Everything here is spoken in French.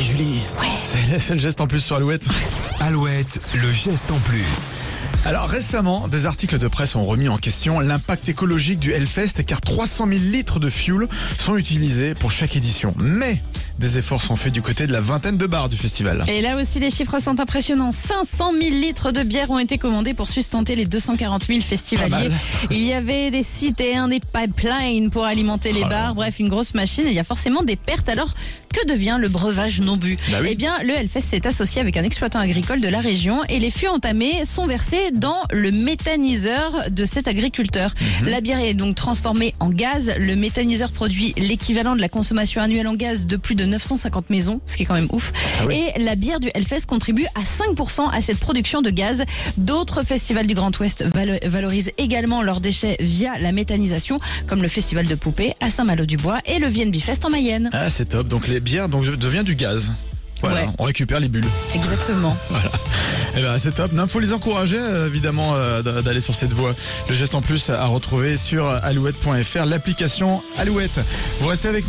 Allez Julie, c'est c'est le geste en plus sur Alouette. Alouette, le geste en plus. Alors récemment, des articles de presse ont remis en question l'impact écologique du Hellfest car 300 000 litres de fuel sont utilisés pour chaque édition. Mais des efforts sont faits du côté de la vingtaine de bars du festival. Et là aussi, les chiffres sont impressionnants. 500 000 litres de bière ont été commandés pour sustenter les 240 000 Pas festivaliers. Il y avait des citernes, des pipelines pour alimenter les Oh bars. Bref, une grosse machine. Et il y a forcément des pertes. Alors, que devient le breuvage non bu Bah oui. Eh bien, le Hellfest s'est associé avec un exploitant agricole de la région et les fûts entamés sont versés dans le méthaniseur de cet agriculteur. Mhm. La bière est donc transformée en gaz. Le méthaniseur produit l'équivalent de la consommation annuelle en gaz de plus de 950 maisons, ce qui est quand même ouf. Ah oui. Et la bière du Hellfest contribue à 5% à cette production de gaz. D'autres festivals du Grand Ouest valo- valorisent également leurs déchets via la méthanisation, comme le Festival de Poupée à Saint-Malo-du-Bois et le VNB Fest en Mayenne. Ah c'est top, donc les bières donc, devient du gaz. Voilà, Ouais. on récupère les bulles. Exactement. Eh ben c'est top. Il faut les encourager euh, évidemment euh, d'aller sur cette voie. Le geste en plus à retrouver sur alouette.fr, l'application Alouette. Vous restez avec nous.